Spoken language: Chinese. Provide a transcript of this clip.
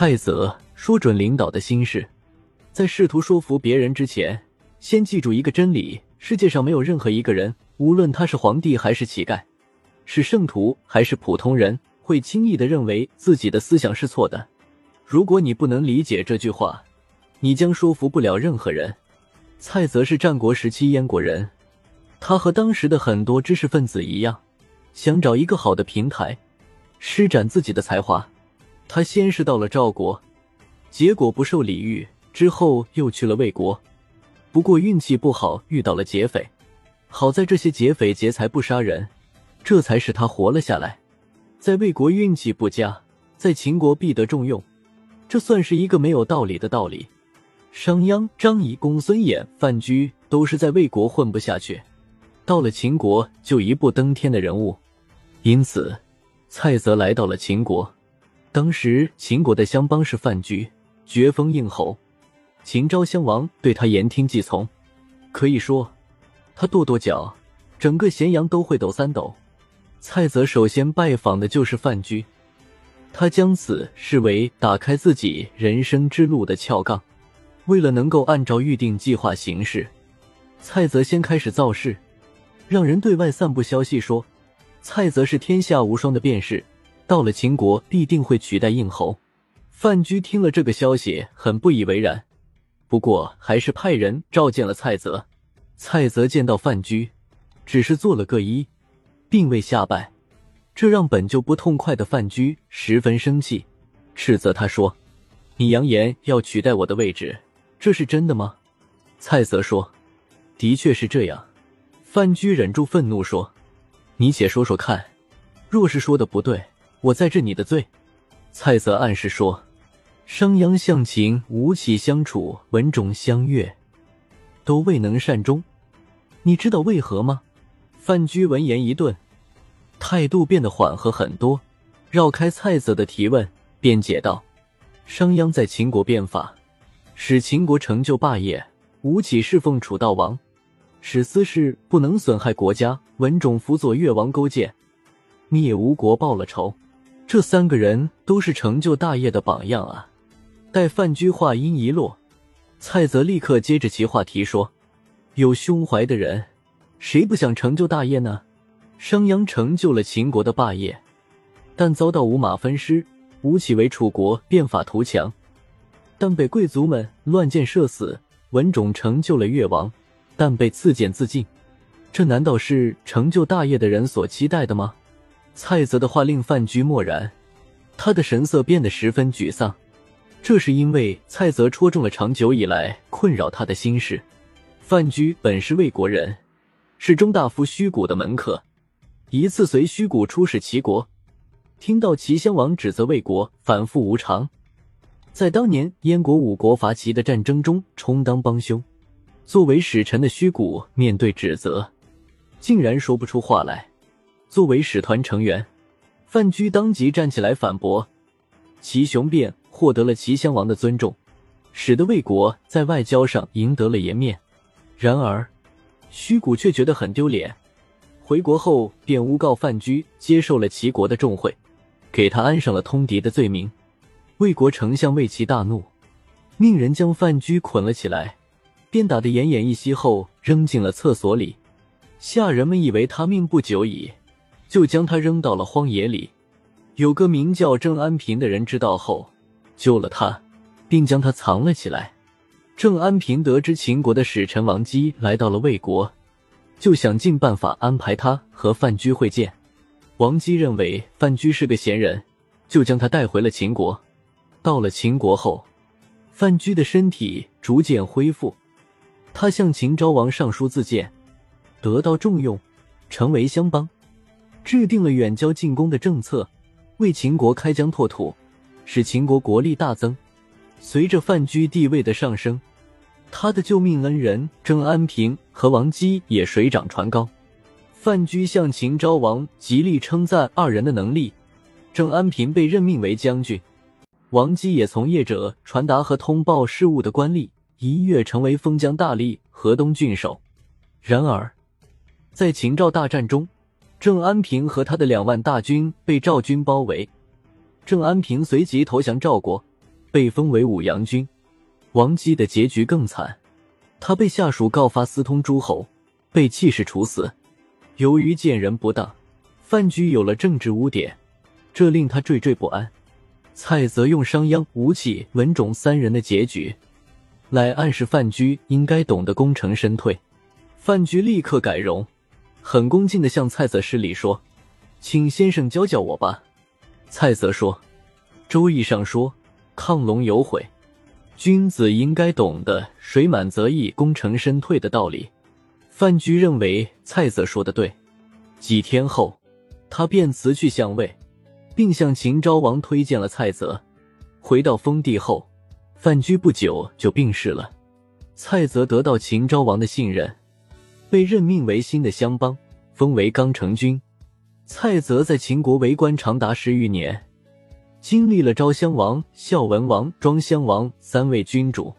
蔡泽说准领导的心事，在试图说服别人之前，先记住一个真理：世界上没有任何一个人，无论他是皇帝还是乞丐，是圣徒还是普通人，会轻易的认为自己的思想是错的。如果你不能理解这句话，你将说服不了任何人。蔡泽是战国时期燕国人，他和当时的很多知识分子一样，想找一个好的平台，施展自己的才华。他先是到了赵国，结果不受礼遇，之后又去了魏国，不过运气不好，遇到了劫匪。好在这些劫匪劫财不杀人，这才使他活了下来。在魏国运气不佳，在秦国必得重用，这算是一个没有道理的道理。商鞅、张仪、公孙衍、范雎都是在魏国混不下去，到了秦国就一步登天的人物，因此蔡泽来到了秦国。当时秦国的相邦是范雎，爵封应侯。秦昭襄王对他言听计从，可以说他跺跺脚，整个咸阳都会抖三抖。蔡泽首先拜访的就是范雎，他将此视为打开自己人生之路的撬杠。为了能够按照预定计划行事，蔡泽先开始造势，让人对外散布消息说，蔡泽是天下无双的辩士。到了秦国，必定会取代应侯。范雎听了这个消息，很不以为然，不过还是派人召见了蔡泽。蔡泽见到范雎，只是做了个揖，并未下拜，这让本就不痛快的范雎十分生气，斥责他说：“你扬言要取代我的位置，这是真的吗？”蔡泽说：“的确是这样。”范雎忍住愤怒说：“你且说说看，若是说的不对。”我在治你的罪，蔡泽暗示说：“商鞅向秦，吴起相处，文种相悦，都未能善终。你知道为何吗？”范雎闻言一顿，态度变得缓和很多，绕开蔡泽的提问，辩解道：“商鞅在秦国变法，使秦国成就霸业；吴起侍奉楚悼王，使私事不能损害国家；文种辅佐越王勾践，灭吴国，报了仇。”这三个人都是成就大业的榜样啊！待范雎话音一落，蔡泽立刻接着其话题说：“有胸怀的人，谁不想成就大业呢？商鞅成就了秦国的霸业，但遭到五马分尸；吴起为楚国变法图强，但被贵族们乱箭射死；文种成就了越王，但被赐剑自尽。这难道是成就大业的人所期待的吗？”蔡泽的话令范雎默然，他的神色变得十分沮丧。这是因为蔡泽戳中了长久以来困扰他的心事。范雎本是魏国人，是中大夫虚谷的门客。一次随虚谷出使齐国，听到齐襄王指责魏国反复无常，在当年燕国五国伐齐的战争中充当帮凶。作为使臣的虚谷面对指责，竟然说不出话来。作为使团成员，范雎当即站起来反驳，齐雄辩获得了齐襄王的尊重，使得魏国在外交上赢得了颜面。然而，虚谷却觉得很丢脸，回国后便诬告范雎接受了齐国的重贿，给他安上了通敌的罪名。魏国丞相魏齐大怒，命人将范雎捆了起来，鞭打得奄奄一息后扔进了厕所里。下人们以为他命不久矣。就将他扔到了荒野里。有个名叫郑安平的人知道后，救了他，并将他藏了起来。郑安平得知秦国的使臣王姬来到了魏国，就想尽办法安排他和范雎会见。王姬认为范雎是个贤人，就将他带回了秦国。到了秦国后，范雎的身体逐渐恢复，他向秦昭王上书自荐，得到重用，成为乡邦。制定了远交近攻的政策，为秦国开疆拓土，使秦国国力大增。随着范雎地位的上升，他的救命恩人郑安平和王姬也水涨船高。范雎向秦昭王极力称赞二人的能力。郑安平被任命为将军，王姬也从业者传达和通报事务的官吏一跃成为封疆大吏、河东郡守。然而，在秦赵大战中，郑安平和他的两万大军被赵军包围，郑安平随即投降赵国，被封为武阳君。王姬的结局更惨，他被下属告发私通诸侯，被气势处死。由于见人不当，范雎有了政治污点，这令他惴惴不安。蔡泽用商鞅、吴起、文种三人的结局，来暗示范雎应该懂得功成身退。范雎立刻改容，很恭敬的向蔡泽施礼说：“请先生教教我吧。”蔡泽说：“周易上说，亢龙有悔，君子应该懂得水满则溢、功成身退的道理。”范雎认为蔡泽说的对。几天后，他便辞去相位。并向秦昭王推荐了蔡泽。回到封地后，范雎不久就病逝了。蔡泽得到秦昭王的信任，被任命为新的乡邦，封为刚成君。蔡泽在秦国为官长达十余年，经历了昭襄王、孝文王、庄襄王三位君主。